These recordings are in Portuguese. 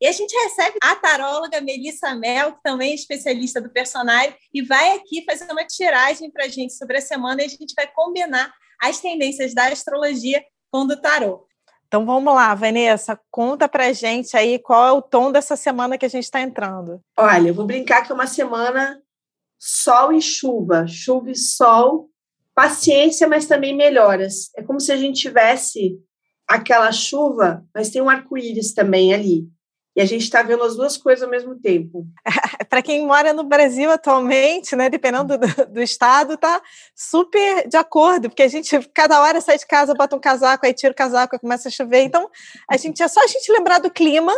E a gente recebe a taróloga Melissa Mel, que também é especialista do personagem, e vai aqui fazer uma tiragem para a gente sobre a semana e a gente vai combinar as tendências da astrologia com do tarô. Então vamos lá, Vanessa, conta para a gente aí qual é o tom dessa semana que a gente está entrando. Olha, eu vou brincar que é uma semana sol e chuva, chuva e sol, paciência, mas também melhoras. É como se a gente tivesse aquela chuva, mas tem um arco-íris também ali. E a gente está vendo as duas coisas ao mesmo tempo. Para quem mora no Brasil atualmente, né, dependendo do, do, estado, tá super de acordo, porque a gente cada hora sai de casa, bota um casaco, aí tira o casaco, aí começa a chover. Então, a gente é só a gente lembrar do clima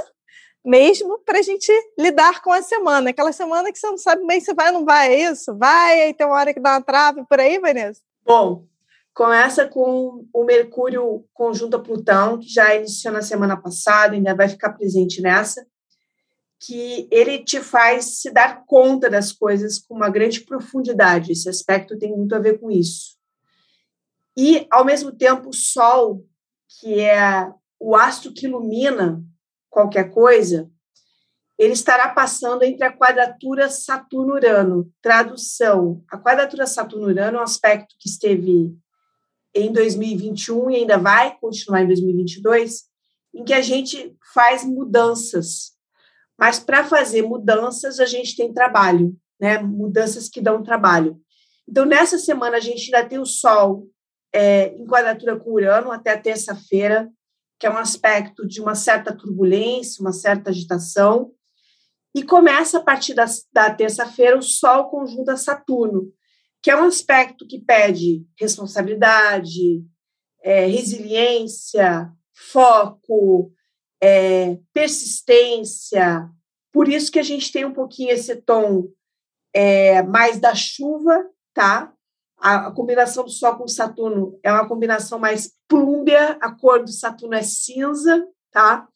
mesmo para a gente lidar com a semana. Aquela semana que você não sabe bem se vai ou não vai, é isso? Vai, aí tem uma hora que dá uma trave por aí, Vanessa? Bom, começa com o Mercúrio conjunto a Plutão, que já iniciou na semana passada, ainda vai ficar presente nessa, que ele te faz se dar conta das coisas com uma grande profundidade. Esse aspecto tem muito a ver com isso. E, ao mesmo tempo, o Sol, que é o astro que ilumina qualquer coisa, ele estará passando entre a quadratura Saturno-Urano. Tradução: a quadratura Saturno-Urano é um aspecto que esteve em 2021 e ainda vai continuar em 2022, em que a gente faz mudanças. Mas para fazer mudanças, a gente tem trabalho, né? Mudanças que dão trabalho. Então, nessa semana, a gente ainda tem o Sol é, em quadratura com Urano até terça-feira que é um aspecto de uma certa turbulência, uma certa agitação, e começa a partir da, da terça-feira o Sol conjunta Saturno, que é um aspecto que pede responsabilidade, é, resiliência, foco, é, persistência. Por isso que a gente tem um pouquinho esse tom é, mais da chuva, tá? A, a, combinação do Sol com Saturno é uma combinação mais plúmbia, a cor do Saturno é cinza, tá?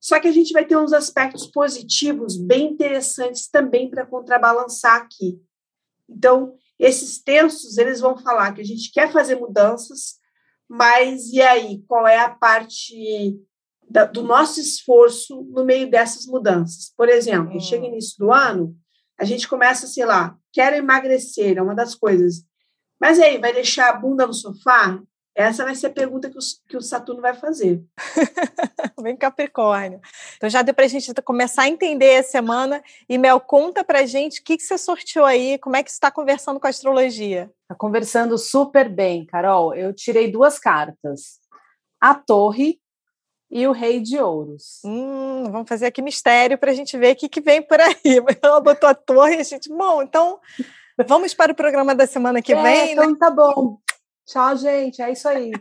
Só que a gente vai ter uns aspectos positivos bem interessantes também para contrabalançar aqui. Então, esses textos, eles vão falar que a gente quer fazer mudanças, mas e aí, qual é a parte da, do nosso esforço no meio dessas mudanças? Por exemplo, hum. chega início do ano, a gente começa, sei lá, quero emagrecer, é uma das coisas. Mas aí, vai deixar a bunda no sofá? Essa vai ser a pergunta que o, que o Saturno vai fazer. Bem Capricórnio. Então já deu para a gente começar a entender a semana. E Mel, conta para a gente o que, que você sorteou aí, como é que você está conversando com a astrologia? Está conversando super bem, Carol. Eu tirei duas cartas. A Torre e o Rei de Ouros. Hum, vamos fazer aqui mistério para a gente ver o que, que vem por aí. Ela botou a torre e a gente, bom, então Vamos para o programa da semana que é, vem. Então né? tá bom. Tchau, gente. É isso aí.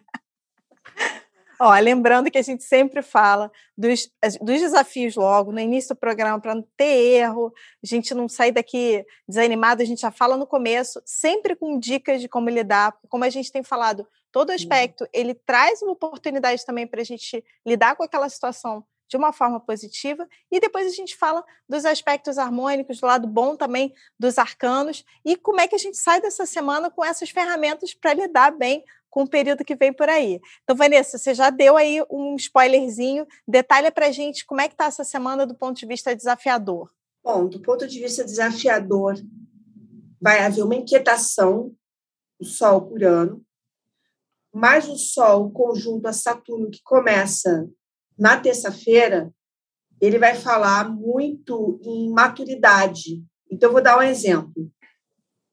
Ó, lembrando que a gente sempre fala dos, dos desafios logo no início do programa para não ter erro, a gente não sair daqui desanimado, a gente já fala no começo, sempre com dicas de como lidar, como a gente tem falado, todo aspecto ele traz uma oportunidade também para a gente lidar com aquela situação de uma forma positiva. E depois a gente fala dos aspectos harmônicos, do lado bom também dos arcanos, e como é que a gente sai dessa semana com essas ferramentas para lidar bem com o período que vem por aí. Então, Vanessa, você já deu aí um spoilerzinho, detalha para a gente como é que está essa semana do ponto de vista desafiador. Bom, do ponto de vista desafiador, vai haver uma inquietação do Sol por ano, mais o Sol conjunto a Saturno, que começa na terça-feira, ele vai falar muito em maturidade. Então, eu vou dar um exemplo.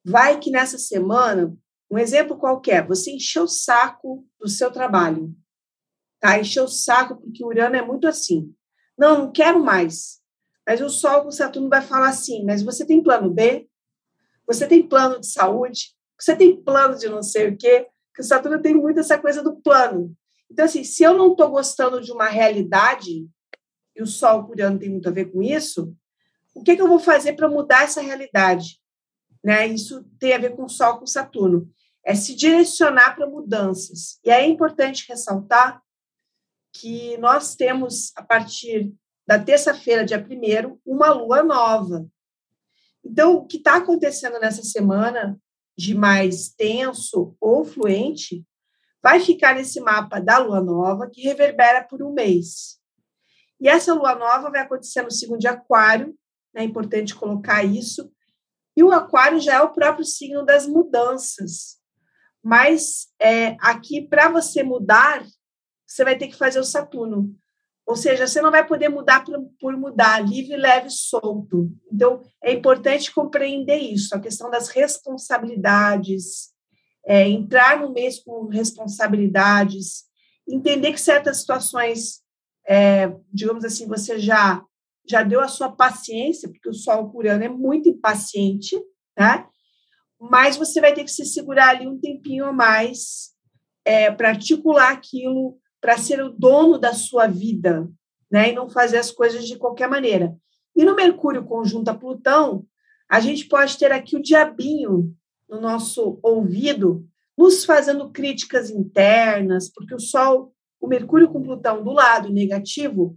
Vai que nessa semana, um exemplo qualquer, você encheu o saco do seu trabalho. Tá? Encheu o saco, porque o Urano é muito assim. Não, não quero mais. Mas o Sol com Saturno vai falar assim: mas você tem plano B? Você tem plano de saúde? Você tem plano de não sei o quê? Porque o Saturno tem muito essa coisa do plano. Então, assim, se eu não estou gostando de uma realidade, e o Sol por ano tem muito a ver com isso, o que, que eu vou fazer para mudar essa realidade? Né? Isso tem a ver com o Sol, com Saturno. É se direcionar para mudanças. E é importante ressaltar que nós temos, a partir da terça-feira, dia 1 uma lua nova. Então, o que está acontecendo nessa semana de mais tenso ou fluente vai ficar nesse mapa da lua nova, que reverbera por um mês. E essa lua nova vai acontecer no segundo de Aquário, né? é importante colocar isso. E o Aquário já é o próprio signo das mudanças. Mas é, aqui, para você mudar, você vai ter que fazer o Saturno. Ou seja, você não vai poder mudar por, por mudar, livre, leve, solto. Então, é importante compreender isso, a questão das responsabilidades, é, entrar no mês com responsabilidades, entender que certas situações, é, digamos assim, você já já deu a sua paciência, porque o sol curiano é muito impaciente, né? Mas você vai ter que se segurar ali um tempinho a mais é, para articular aquilo, para ser o dono da sua vida, né? E não fazer as coisas de qualquer maneira. E no Mercúrio conjunto a Plutão, a gente pode ter aqui o diabinho no nosso ouvido, nos fazendo críticas internas, porque o Sol, o Mercúrio com Plutão do lado negativo,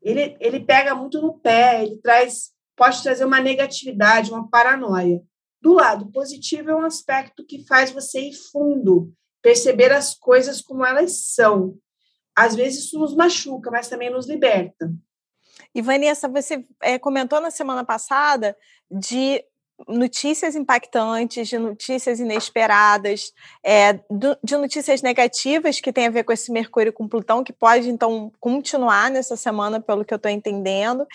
ele, ele pega muito no pé, ele traz, pode trazer uma negatividade, uma paranoia. Do lado positivo é um aspecto que faz você ir fundo, perceber as coisas como elas são. Às vezes isso nos machuca, mas também nos liberta. E Vanessa, você é, comentou na semana passada de notícias impactantes, de notícias inesperadas, é, do, de notícias negativas que tem a ver com esse Mercúrio com Plutão, que pode então continuar nessa semana, pelo que eu estou entendendo.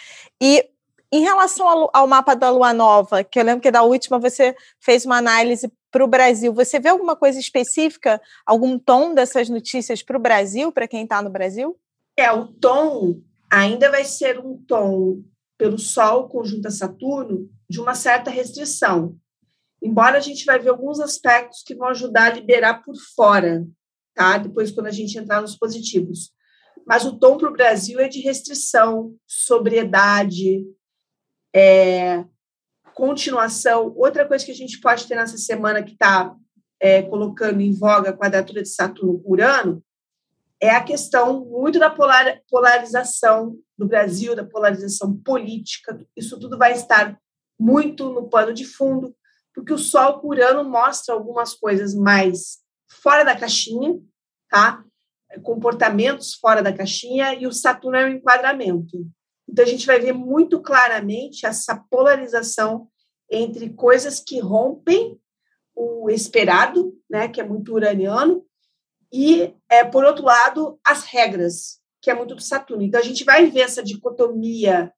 E em relação ao, ao, mapa da Lua Nova, que eu lembro que da última você fez uma análise para o Brasil, você vê alguma coisa específica, algum tom dessas notícias para o Brasil, para quem está no Brasil? É, o tom ainda vai ser um tom pelo Sol conjunto a Saturno de uma certa restrição. Embora a gente vai ver alguns aspectos que vão ajudar a liberar por fora, tá? Depois, quando a gente entrar nos positivos. Mas o tom para o Brasil é de restrição, sobriedade, é, continuação. Outra coisa que a gente pode ter nessa semana que está é, colocando em voga a quadratura de Saturno por Urano é a questão muito da polar, polarização do Brasil, da polarização política. Isso tudo vai estar muito no pano de fundo, porque o Sol por mostra algumas coisas mais fora da caixinha, tá? Comportamentos fora da caixinha e o Saturno é um enquadramento. Então a gente vai ver muito claramente essa polarização entre coisas que rompem o esperado, né, que é muito uraniano, e é, por outro lado as regras, que é muito do Saturno. Então a gente vai ver essa dicotomia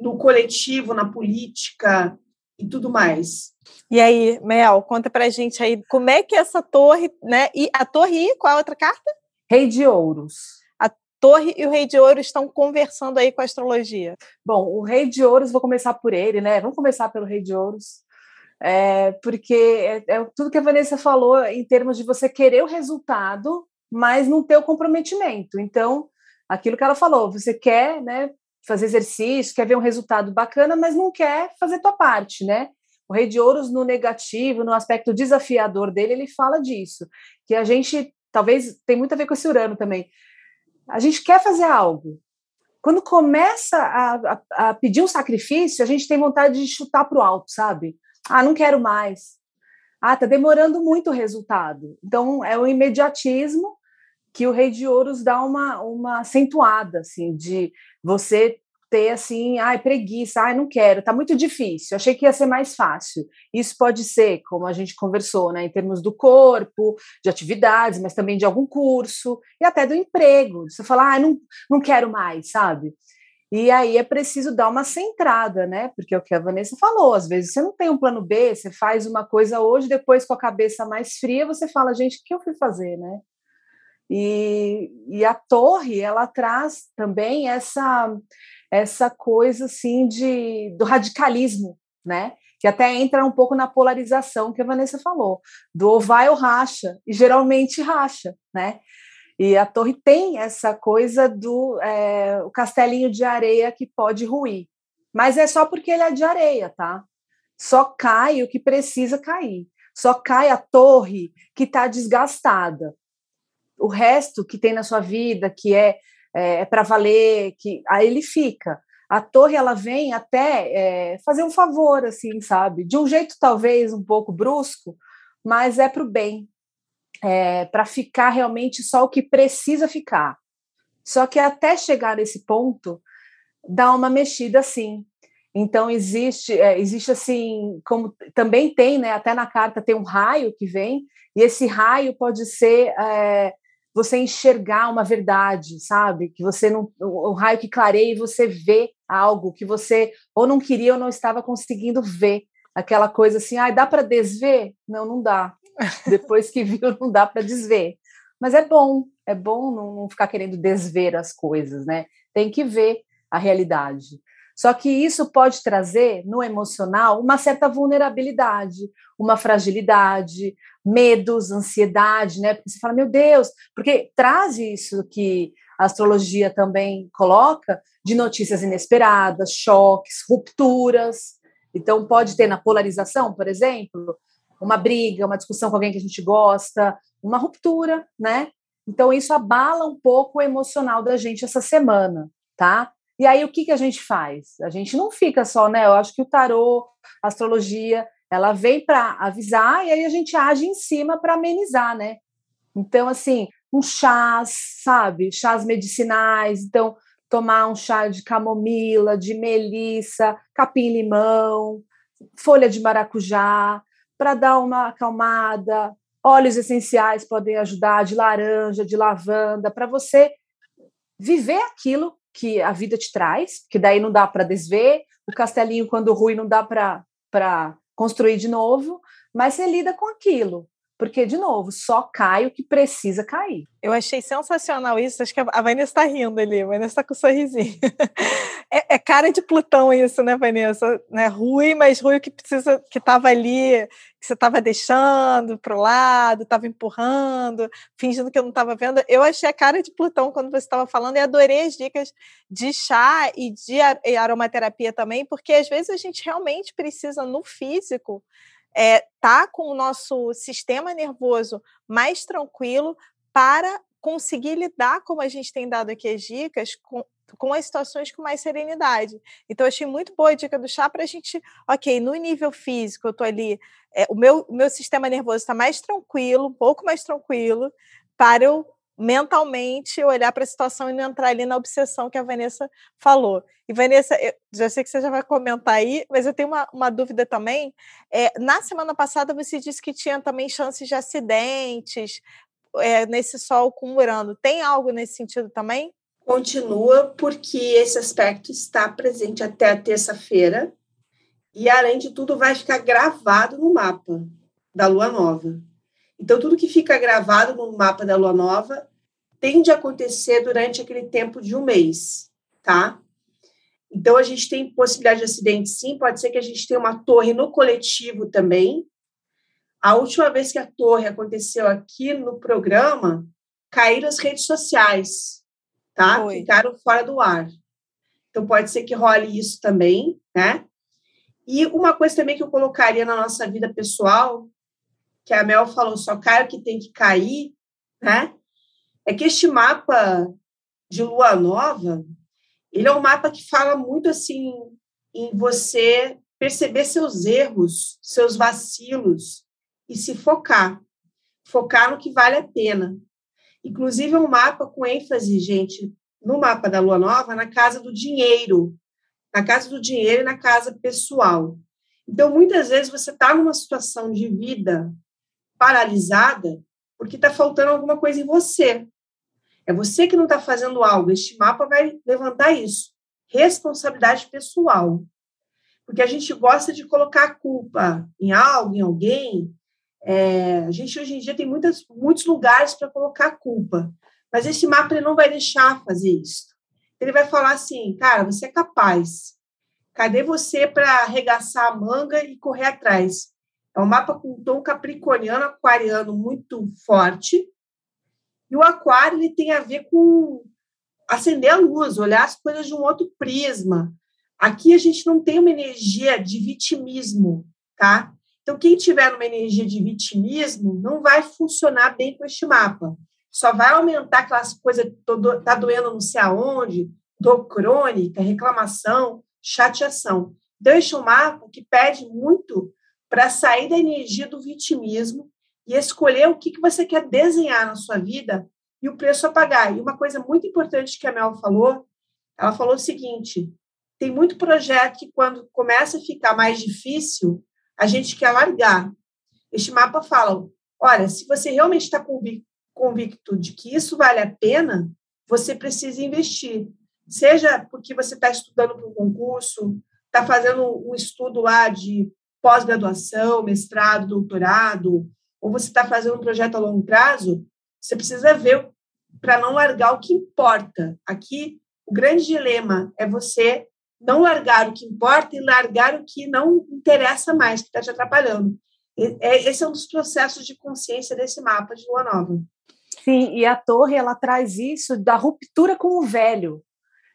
no coletivo, na política e tudo mais. E aí, Mel, conta pra gente aí como é que essa torre, né? E a torre e qual a outra carta? Rei de Ouros. A torre e o Rei de Ouros estão conversando aí com a astrologia. Bom, o Rei de Ouros, vou começar por ele, né? Vamos começar pelo Rei de Ouros. É, porque é, é tudo que a Vanessa falou em termos de você querer o resultado, mas não ter o comprometimento. Então, aquilo que ela falou, você quer, né, fazer exercício, quer ver um resultado bacana, mas não quer fazer tua parte, né? O Rei de Ouros, no negativo, no aspecto desafiador dele, ele fala disso, que a gente, talvez, tem muito a ver com esse Urano também. A gente quer fazer algo. Quando começa a, a, a pedir um sacrifício, a gente tem vontade de chutar para o alto, sabe? Ah, não quero mais. Ah, tá demorando muito o resultado. Então, é o imediatismo que o Rei de Ouros dá uma, uma acentuada, assim, de você ter assim, ai, preguiça, ai, não quero, tá muito difícil, achei que ia ser mais fácil. Isso pode ser, como a gente conversou, né, em termos do corpo, de atividades, mas também de algum curso, e até do emprego. Você falar, ai, não, não quero mais, sabe? E aí é preciso dar uma centrada, né? Porque é o que a Vanessa falou, às vezes você não tem um plano B, você faz uma coisa hoje, depois com a cabeça mais fria, você fala, gente, o que eu fui fazer, né? E, e a torre, ela traz também essa, essa coisa assim de, do radicalismo, né? Que até entra um pouco na polarização que a Vanessa falou, do ou vai ou racha, e geralmente racha, né? E a torre tem essa coisa do é, o castelinho de areia que pode ruir. Mas é só porque ele é de areia, tá? Só cai o que precisa cair. Só cai a torre que está desgastada. O resto que tem na sua vida, que é, é, é para valer, que aí ele fica. A torre ela vem até é, fazer um favor, assim, sabe? De um jeito talvez um pouco brusco, mas é para o bem, é, para ficar realmente só o que precisa ficar. Só que até chegar nesse ponto, dá uma mexida assim. Então existe, é, existe assim, como também tem, né? Até na carta tem um raio que vem, e esse raio pode ser é, você enxergar uma verdade, sabe? Que você não. O, o raio que clareia e você vê algo que você ou não queria ou não estava conseguindo ver. Aquela coisa assim, ah, dá para desver? Não, não dá. Depois que viu, não dá para desver. Mas é bom, é bom não, ficar querendo desver as coisas, né? Tem que ver a realidade. Só que isso pode trazer no emocional uma certa vulnerabilidade, uma fragilidade, medos, ansiedade, né? Porque você fala, meu Deus, porque traz isso que a astrologia também coloca de notícias inesperadas, choques, rupturas. Então, pode ter na polarização, por exemplo, uma briga, uma discussão com alguém que a gente gosta, uma ruptura, né? Então, isso abala um pouco o emocional da gente essa semana, tá? E aí, o que, que a gente faz? A gente não fica só, né? Eu acho que o tarô, a astrologia, ela vem para avisar e aí a gente age em cima para amenizar, né? Então, assim, um chás, sabe? Chás medicinais. Então, tomar um chá de camomila, de melissa, capim-limão, folha de maracujá, para dar uma acalmada. Óleos essenciais podem ajudar, de laranja, de lavanda, para você viver aquilo que a vida te traz, que daí não dá para desver, o castelinho, quando ruim, não dá para construir de novo, mas você lida com aquilo. Porque, de novo, só cai o que precisa cair. Eu achei sensacional isso. Acho que a Vanessa está rindo ali, a Vanessa está com um sorrisinho. é, é, cara de Plutão isso, né, Vanessa? Né? Ruim, mas ruim que precisa, que estava ali, que você estava deixando para o lado, estava empurrando, fingindo que eu não estava vendo. Eu achei a cara de Plutão quando você estava falando e adorei as dicas de chá e de aromaterapia também, porque às vezes a gente realmente precisa no físico é, tá com o nosso sistema nervoso mais tranquilo para conseguir lidar, como a gente tem dado aqui as dicas, com, com as situações com mais serenidade. Então, achei muito boa a dica do chá para a gente, ok, no nível físico, eu estou ali, é, o, meu, o meu sistema nervoso está mais tranquilo, um pouco mais tranquilo, para eu mentalmente olhar para a situação e não entrar ali na obsessão que a Vanessa falou. E Vanessa, eu já sei que você já vai comentar aí, mas eu tenho uma, uma dúvida também. É, na semana passada você disse que tinha também chances de acidentes é, nesse sol com Urano. Tem algo nesse sentido também? Continua, porque esse aspecto está presente até a terça-feira, e além de tudo, vai ficar gravado no mapa da lua nova. Então, tudo que fica gravado no mapa da lua nova tende a acontecer durante aquele tempo de um mês, tá? Então, a gente tem possibilidade de acidente, sim. Pode ser que a gente tenha uma torre no coletivo também. A última vez que a torre aconteceu aqui no programa, caíram as redes sociais, tá? Foi. Ficaram fora do ar. Então, pode ser que role isso também, né? E uma coisa também que eu colocaria na nossa vida pessoal que a Mel falou, só cai o que tem que cair, né? É que este mapa de lua nova, ele é um mapa que fala muito assim em você perceber seus erros, seus vacilos e se focar, focar no que vale a pena. Inclusive é um mapa com ênfase, gente, no mapa da lua nova, na casa do dinheiro, na casa do dinheiro e na casa pessoal. Então, muitas vezes você está numa situação de vida paralisada porque está faltando alguma coisa em você. É você que não está fazendo algo. Este mapa vai levantar isso. Responsabilidade pessoal. Porque a gente gosta de colocar a culpa em algo, em alguém. É, a gente hoje em dia tem muitas, muitos lugares para colocar a culpa. Mas esse mapa ele não vai deixar fazer isso. Ele vai falar assim, cara, você é capaz. Cadê você para arregaçar a manga e correr atrás? É um mapa com um tom capricorniano, aquariano muito forte. E o aquário ele tem a ver com acender a luz, olhar as coisas de um outro prisma, Aqui a gente não tem uma energia de vitimismo, tá? Então, quem tiver uma energia de vitimismo não vai funcionar bem com este mapa. Só vai aumentar aquelas coisas, tá doendo não sei aonde, dor crônica, reclamação, chateação. Então, este é um mapa que pede muito para sair da energia do vitimismo e escolher o que, que você quer desenhar na sua vida e o preço a pagar. E uma coisa muito importante que a Mel falou, ela falou o seguinte: tem muito projeto que, quando começa a ficar mais difícil, a gente quer largar. Este mapa fala: olha, se você realmente está convicto de que isso vale a pena, você precisa investir. Seja porque você está estudando para um concurso, está fazendo um estudo lá de pós-graduação, mestrado, doutorado, ou você está fazendo um projeto a longo prazo, você precisa ver para não largar o que importa. Aqui, o grande dilema é você não largar o que importa e largar o que não interessa mais, que está te atrapalhando. É, esse é um dos processos de consciência desse mapa de lua nova. Sim, e a torre ela traz isso da ruptura com o velho.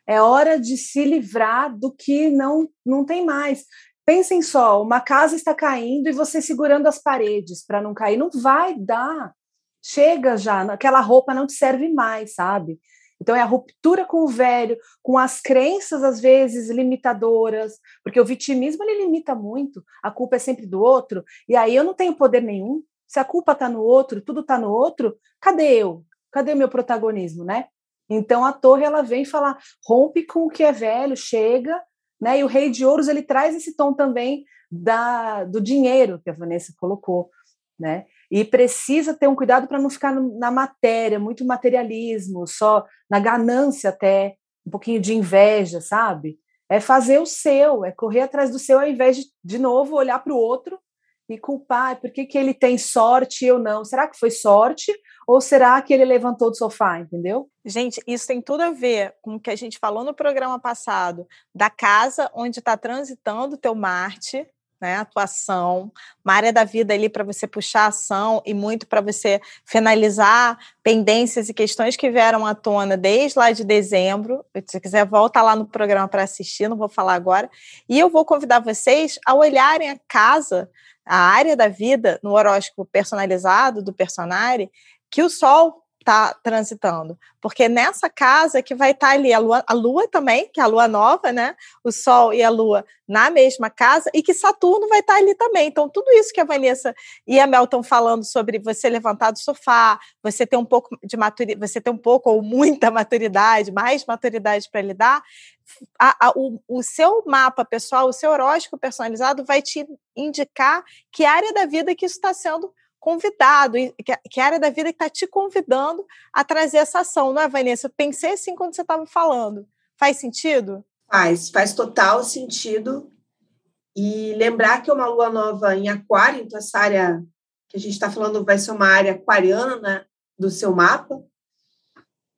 É hora de se livrar do que não, não tem mais. Pensem só, uma casa está caindo e você segurando as paredes para não cair, não vai dar. Chega já, aquela roupa não te serve mais, sabe? Então é a ruptura com o velho, com as crenças às vezes limitadoras, porque o vitimismo ele limita muito, a culpa é sempre do outro, e aí eu não tenho poder nenhum. Se a culpa está no outro, tudo está no outro, cadê eu? Cadê meu protagonismo, né? Então a torre ela vem falar, rompe com o que é velho, chega, né? E o rei de ouros ele traz esse tom também da do dinheiro que a Vanessa colocou, né? E precisa ter um cuidado para não ficar na matéria, muito materialismo, só na ganância até, um pouquinho de inveja, sabe? É fazer o seu, é correr atrás do seu ao invés de, de novo, olhar para o outro e culpar, por que, que ele tem sorte e eu não? Será que foi sorte ou será que ele levantou do sofá, entendeu? Gente, isso tem tudo a ver com o que a gente falou no programa passado, da casa onde está transitando o teu Marte, né, atuação, uma área da vida ali para você puxar ação e muito para você finalizar pendências e questões que vieram à tona desde lá de dezembro. Se quiser, volta lá no programa para assistir, não vou falar agora. E eu vou convidar vocês a olharem a casa a área da vida no horóscopo personalizado do personagem que o Sol está transitando. Porque nessa casa que vai estar tá ali a lua, a lua também, que é a lua nova, né? O Sol e a Lua na mesma casa, e que Saturno vai estar tá ali também. Então, tudo isso que a Vanessa e a Mel estão falando sobre você levantar do sofá, você ter um pouco de maturidade, você ter um pouco ou muita maturidade, mais maturidade para lidar, a, a, o, o, seu mapa pessoal, o seu horóscopo personalizado vai te indicar que área da vida que isso está sendo convidado, que, que área da vida que está te convidando a trazer essa ação, não é, Vanessa? Eu pensei assim quando você estava falando. Faz sentido? Faz, faz total sentido. E lembrar que é uma lua nova em aquário, então essa área que a gente está falando vai ser uma área aquariana né, do seu mapa.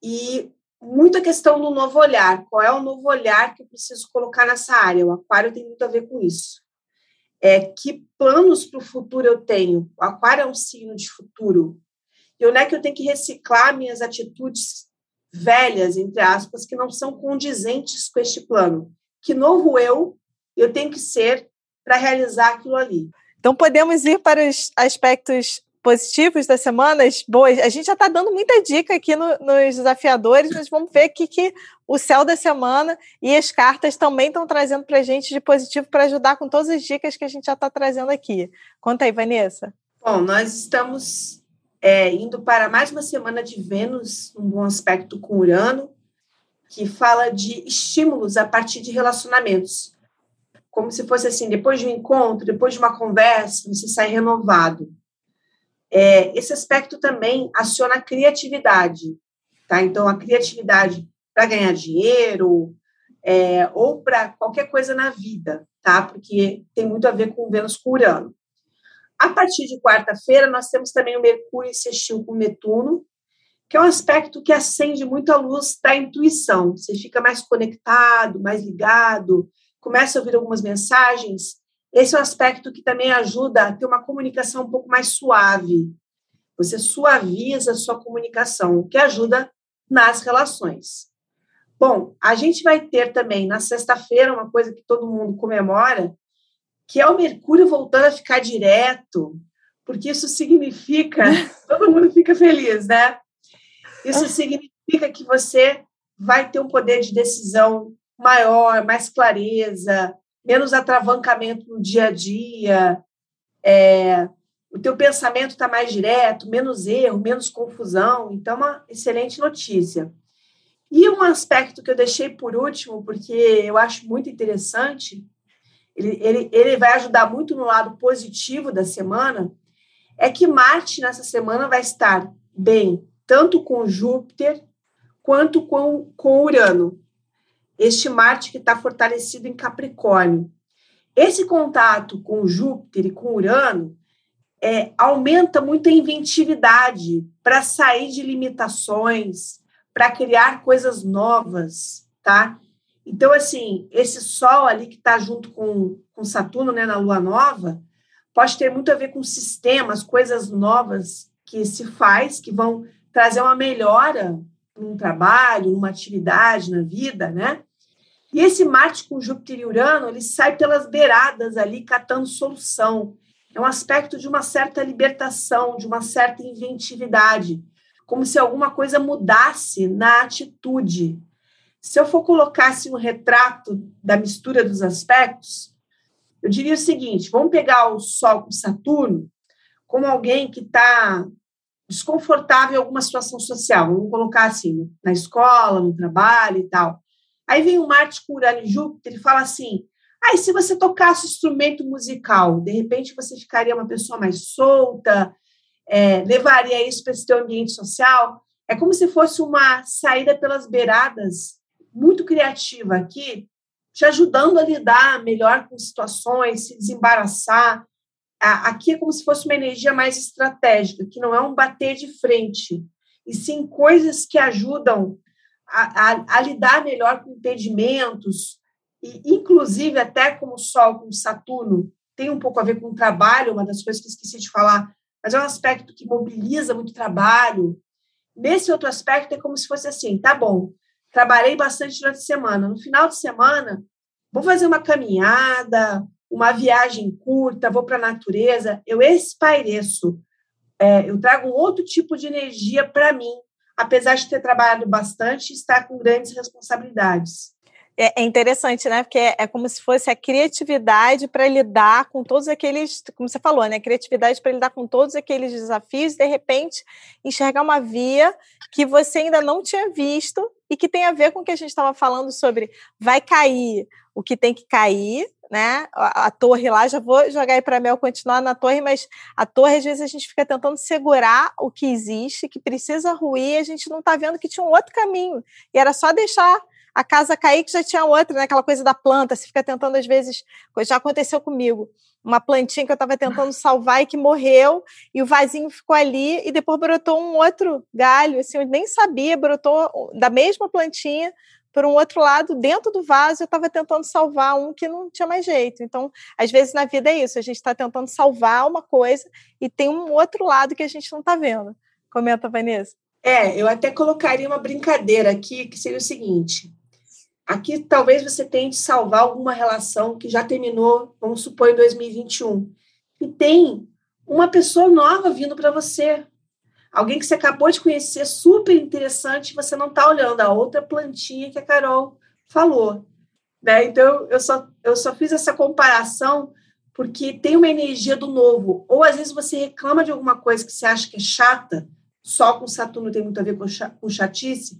E muita questão do novo olhar. Qual é o novo olhar que eu preciso colocar nessa área? O aquário tem muito a ver com isso. É, que planos para o futuro eu tenho? O aquário é um signo de futuro. E onde é que eu tenho que reciclar minhas atitudes velhas, entre aspas, que não são condizentes com este plano? Que novo eu eu tenho que ser para realizar aquilo ali? Então, podemos ir para os aspectos positivos das semanas boas. A gente já está dando muita dica aqui no, nos desafiadores, mas vamos ver o que, que o céu da semana e as cartas também estão trazendo para a gente de positivo para ajudar com todas as dicas que a gente já está trazendo aqui. Conta aí, Vanessa. Bom, nós estamos é, indo para mais uma semana de Vênus, um bom aspecto com Urano, que fala de estímulos a partir de relacionamentos. Como se fosse assim, depois de um encontro, depois de uma conversa, você sai renovado é, esse aspecto também aciona a criatividade, tá? Então, a criatividade para ganhar dinheiro é, ou para qualquer coisa na vida, tá? Porque tem muito a ver com Vênus com Urano. A partir de quarta-feira, nós temos também o Mercúrio sextil com Netuno, que é um aspecto que acende muito a luz da intuição. Você fica mais conectado, mais ligado, começa a ouvir algumas mensagens esse é um aspecto que também ajuda a ter uma comunicação um pouco mais suave. Você suaviza a sua comunicação, o que ajuda nas relações. Bom, a gente vai ter também na sexta-feira uma coisa que todo mundo comemora, que é o Mercúrio voltando a ficar direto, porque isso significa, todo mundo fica feliz, né? Isso significa que você vai ter um poder de decisão maior, mais clareza, menos atravancamento no dia a dia, é, o teu pensamento está mais direto, menos erro, menos confusão. Então, uma excelente notícia. E um aspecto que eu deixei por último, porque eu acho muito interessante, ele, ele, ele vai ajudar muito no lado positivo da semana, é que Marte nessa semana vai estar bem tanto com Júpiter quanto com, com Urano. Este Marte que está fortalecido em Capricórnio. Esse contato com Júpiter e com Urano é, aumenta muito a inventividade para sair de limitações, para criar coisas novas, tá? Então, assim, esse Sol ali que está junto com, com Saturno, né, na Lua Nova, pode ter muito a ver com sistemas, coisas novas que se faz, que vão trazer uma melhora num trabalho, numa atividade, na vida, né? E esse Marte com Júpiter e Urano, ele sai pelas beiradas ali, catando solução. É um aspecto de uma certa libertação, de uma certa inventividade como se alguma coisa mudasse na atitude. Se eu for colocar assim, um retrato da mistura dos aspectos, eu diria o seguinte: vamos pegar o Sol com Saturno como alguém que está desconfortável em alguma situação social, vamos colocar assim, na escola, no trabalho e tal. Aí vem o Marte com Urano e Júpiter e fala assim: ah, se você tocasse instrumento musical, de repente você ficaria uma pessoa mais solta, é, levaria isso para esse teu ambiente social, é como se fosse uma saída pelas beiradas, muito criativa aqui, te ajudando a lidar melhor com situações, se desembaraçar. Aqui é como se fosse uma energia mais estratégica, que não é um bater de frente, e sim coisas que ajudam a, a, lidar melhor com impedimentos, e inclusive até como o Sol, com Saturno, tem um pouco a ver com o trabalho, uma das coisas que esqueci de falar, mas é um aspecto que mobiliza muito trabalho. Nesse outro aspecto, é como se fosse assim: tá bom, trabalhei bastante durante a semana. No final de semana, vou fazer uma caminhada, uma viagem curta, vou para a natureza, eu espaireço. É, eu trago outro tipo de energia para mim, apesar de ter trabalhado bastante e estar com grandes responsabilidades. É, é, interessante, né? Porque é, é, como se fosse a criatividade para lidar com todos aqueles, como você falou, né? Criatividade para lidar com todos aqueles desafios, de repente enxergar uma via que você ainda não tinha visto e que tem a ver com o que a gente estava falando sobre vai cair o que tem que cair, né? A, a torre lá, já vou jogar aí para Mel continuar na torre, mas a torre às vezes a gente fica tentando segurar o que existe, que precisa ruir, e a gente não está vendo que tinha um outro caminho. E era só deixar a casa cair que já tinha outra, né? Aquela coisa da planta, você fica tentando, às vezes, já aconteceu comigo. Uma plantinha que eu estava tentando salvar e que morreu, e o vasinho ficou ali, e depois brotou um outro galho, assim, eu nem sabia, brotou da mesma plantinha por um outro lado, dentro do vaso, eu estava tentando salvar um que não tinha mais jeito. Então, às vezes na vida é isso, a gente está tentando salvar uma coisa e tem um outro lado que a gente não está vendo. Comenta, Vanessa. É, eu até colocaria uma brincadeira aqui, que seria o seguinte: Aqui talvez você tente salvar alguma relação que já terminou, vamos supor, em 2021. E tem uma pessoa nova vindo para você. Alguém que você acabou de conhecer, super interessante, você não está olhando a outra plantinha que a Carol falou. Né? Então, eu só, eu só fiz essa comparação porque tem uma energia do novo. Ou às vezes você reclama de alguma coisa que você acha que é chata, só com Saturno tem muito a ver com chatice,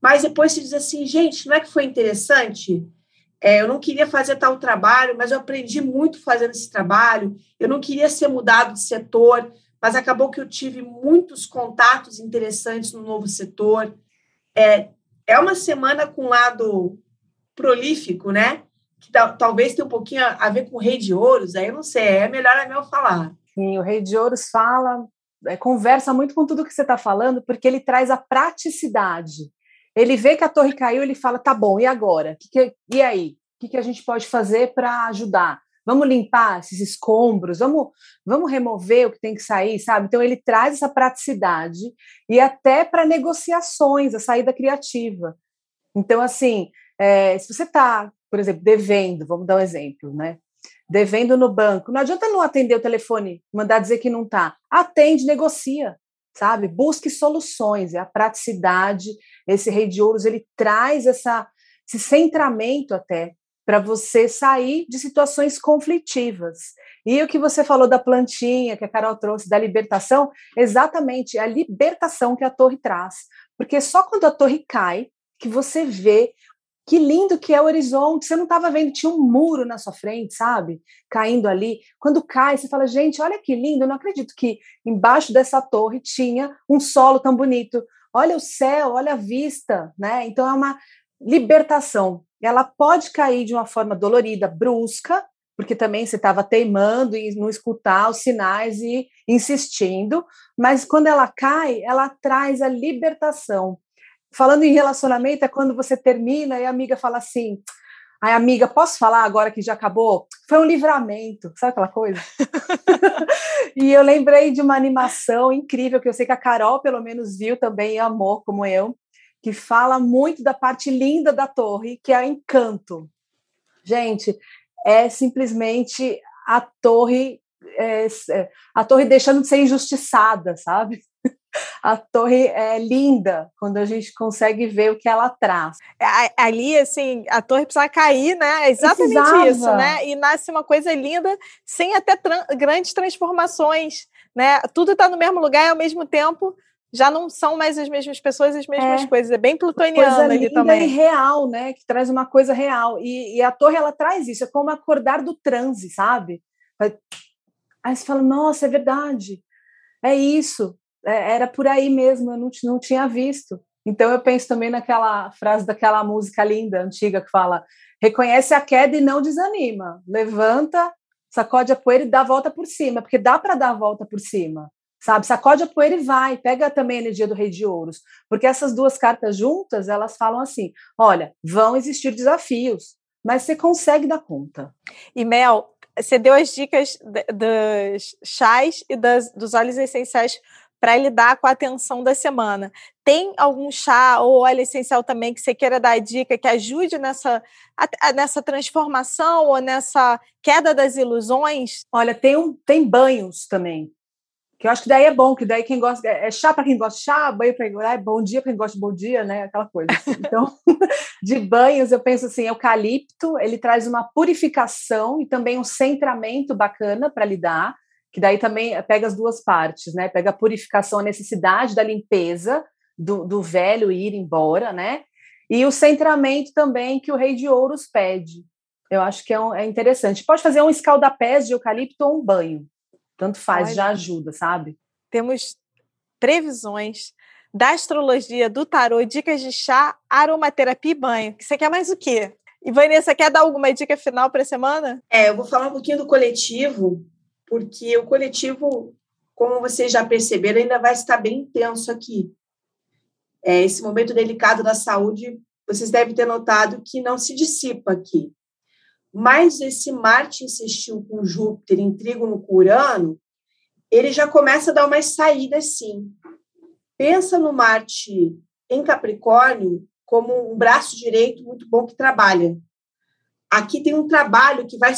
mas depois se diz assim, gente, não é que foi interessante? É, eu não queria fazer tal trabalho, mas eu aprendi muito fazendo esse trabalho. Eu não queria ser mudado de setor, mas acabou que eu tive muitos contatos interessantes no novo setor. É, é uma semana com lado prolífico, né? Que talvez tenha um pouquinho a ver com o Rei de Ouros, aí eu não sei, é melhor a meu falar. Sim, o Rei de Ouros fala, é, conversa muito com tudo que você está falando, porque ele traz a praticidade. Ele vê que a torre caiu, ele fala: tá bom, e agora? Que que, e aí? O que, que a gente pode fazer para ajudar? Vamos limpar esses escombros, vamos, vamos remover o que tem que sair, sabe? Então, ele traz essa praticidade e até para negociações, a saída criativa. Então, assim, é, se você está, por exemplo, devendo, vamos dar um exemplo, né? Devendo no banco, não adianta não atender o telefone, mandar dizer que não está. Atende, negocia, sabe? Busque soluções, é a praticidade. Esse rei de ouros, ele traz essa, esse centramento até para você sair de situações conflitivas. E o que você falou da plantinha, que a Carol trouxe, da libertação, exatamente, é a libertação que a torre traz. Porque só quando a torre cai, que você vê que lindo que é o horizonte. Você não estava vendo, tinha um muro na sua frente, sabe? Caindo ali. Quando cai, você fala, gente, olha que lindo. Eu não acredito que embaixo dessa torre tinha um solo tão bonito. Olha o céu, olha a vista, né? Então é uma libertação. Ela pode cair de uma forma dolorida, brusca, porque também você estava teimando em não escutar os sinais e insistindo, mas quando ela cai, ela traz a libertação. Falando em relacionamento, é quando você termina e a amiga fala assim: Ai, amiga, posso falar agora que já acabou? Foi um livramento, sabe aquela coisa? e eu lembrei de uma animação incrível que eu sei que a Carol, pelo menos, viu também e amou, como eu, que fala muito da parte linda da torre, que é o encanto. Gente, é simplesmente a torre, é, é a torre deixando de ser injustiçada, sabe? a torre é linda quando a gente consegue ver o que ela traz. Ali, assim, a torre precisa cair, né? É exatamente Precisava. isso, né? E nasce uma coisa linda, sem até tra grandes transformações, né? Tudo está no mesmo lugar e ao mesmo tempo já não são mais as mesmas pessoas, as mesmas é. coisas. É bem plutoniano coisa ali também. E real, né? Que traz uma coisa real. E, e, a torre ela traz isso, é como acordar do transe, sabe? Aí você fala, nossa, é verdade. É isso é, era por aí mesmo, eu não, não tinha visto. Então eu penso também naquela frase daquela música linda, antiga, que fala: reconhece a queda e não desanima, levanta, sacode a poeira e dá a volta por cima, porque dá para dar a volta por cima, sabe? Sacode a poeira e vai, pega também a energia do Rei de Ouros, porque essas duas cartas juntas, elas falam assim: olha, vão existir desafios, mas você consegue dar conta. E Mel, você deu as dicas dos chás e das, dos óleos essenciais para lidar com a tensão da semana. Tem algum chá ou óleo essencial também que você queira dar dica que ajude nessa, nessa transformação ou nessa queda das ilusões? Olha, tem, um, tem banhos também. Que eu acho que daí é bom, que daí quem gosta. É, é chá para quem gosta de chá, banho para quem gosta. É bom dia para quem gosta de bom dia, né? Aquela coisa. Assim. Então, de banhos, eu penso assim: eucalipto, ele traz uma purificação e também um centramento bacana para lidar que daí também pega as duas partes, né? Pega a purificação, a necessidade da limpeza do, do velho ir embora, né? E o centramento também que o rei de ouros pede. Eu acho que é, um, é interessante. Pode fazer um escaldapés de eucalipto ou um banho. Tanto faz, Olha, já ajuda, sabe? Temos previsões da astrologia, do tarô, dicas de chá, aromaterapia e banho. Você quer mais o quê? E Vanessa, quer dar alguma dica final para a semana? É, eu vou falar um pouquinho do coletivo, porque o coletivo, como vocês já perceberam, ainda vai estar bem intenso aqui. É, esse momento delicado da saúde, vocês devem ter notado que não se dissipa aqui. Mas esse Marte insistiu com Júpiter em trígono com Urano, ele já começa a dar umas saídas, sim. Pensa no Marte em Capricórnio como um braço direito muito bom que trabalha aqui tem um trabalho que vai,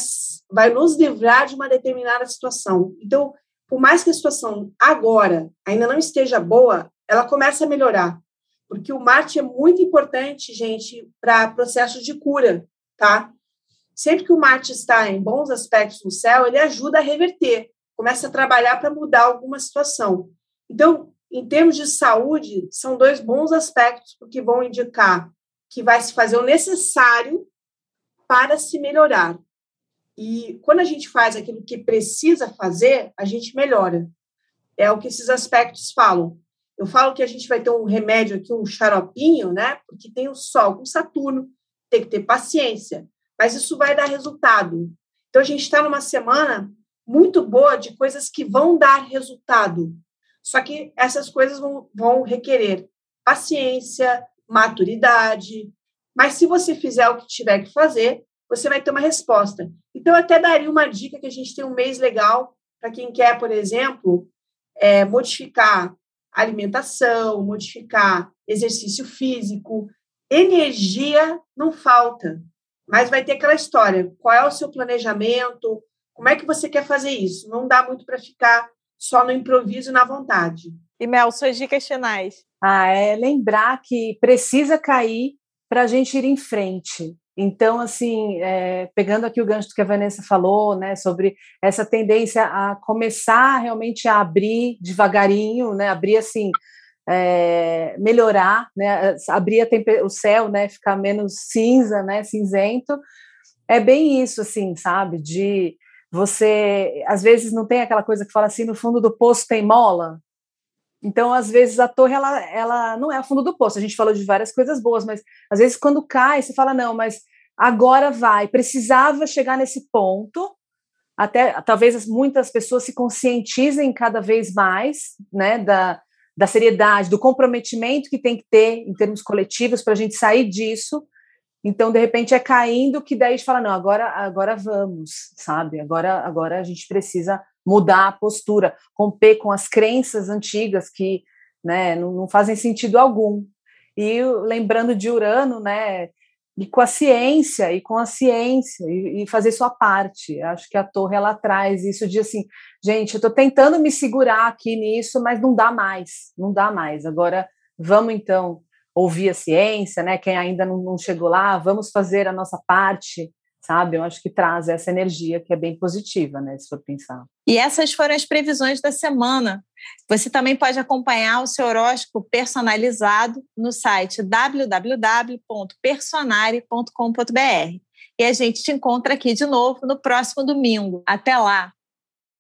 vai nos livrar de uma determinada situação. Então, por mais que a situação agora ainda não esteja boa, ela começa a melhorar. Porque o Marte é muito importante, gente, para processos de cura, tá? Sempre que o Marte está em bons aspectos no céu, ele ajuda a reverter, começa a trabalhar para mudar alguma situação. Então, em termos de saúde, são dois bons aspectos que vão indicar que vai se fazer o necessário para se melhorar. E quando a gente faz aquilo que precisa fazer, a gente melhora. É o que esses aspectos falam. Eu falo que a gente vai ter um remédio aqui, um xaropinho, né? Porque tem o Sol com Saturno, tem que ter paciência. Mas isso vai dar resultado. Então, a gente está numa semana muito boa de coisas que vão dar resultado. Só que essas coisas vão, vão requerer paciência, maturidade, mas se você fizer o que tiver que fazer, você vai ter uma resposta. Então, eu até daria uma dica que a gente tem um mês legal para quem quer, por exemplo, é, modificar alimentação, modificar exercício físico, energia não falta, mas vai ter aquela história. Qual é o seu planejamento? Como é que você quer fazer isso? Não dá muito para ficar só no improviso e na vontade. E Mel, suas dicas finais. Ah, é lembrar que precisa cair para a gente ir em frente. Então, assim, é, pegando aqui o gancho que a Vanessa falou, né, sobre essa tendência a começar realmente a abrir devagarinho, né, abrir assim, é, melhorar, né, abrir o céu, né, ficar menos cinza, né, cinzento, é bem isso, assim, sabe, de você, às vezes não tem aquela coisa que fala assim, no fundo do poço tem mola, então, às vezes, a torre, ela, ela não é a fundo do poço. A gente falou de várias coisas boas, mas às vezes, quando cai, você fala, não, mas agora vai. Precisava chegar nesse ponto, até talvez muitas pessoas se conscientizem cada vez mais, né, da, da seriedade, do comprometimento que tem que ter em termos coletivos para a gente sair disso. Então, de repente, é caindo que daí a gente fala, não, agora, agora vamos, sabe? Agora, agora a gente precisa mudar a postura, romper com as crenças antigas que né, não, não fazem sentido algum. E lembrando de Urano, né, e com a ciência, e com a ciência, e, e, fazer sua parte. Acho que a torre ela traz isso de assim, gente, eu estou tentando me segurar aqui nisso, mas não dá mais, não dá mais. Agora vamos então ouvir a ciência, né? Quem ainda não, não chegou lá, vamos fazer a nossa parte sabe? Eu acho que traz essa energia que é bem positiva, né, se for pensar. E essas foram as previsões da semana. Você também pode acompanhar o seu horóscopo personalizado no site www.personare.com.br. E a gente te encontra aqui de novo no próximo domingo. Até lá!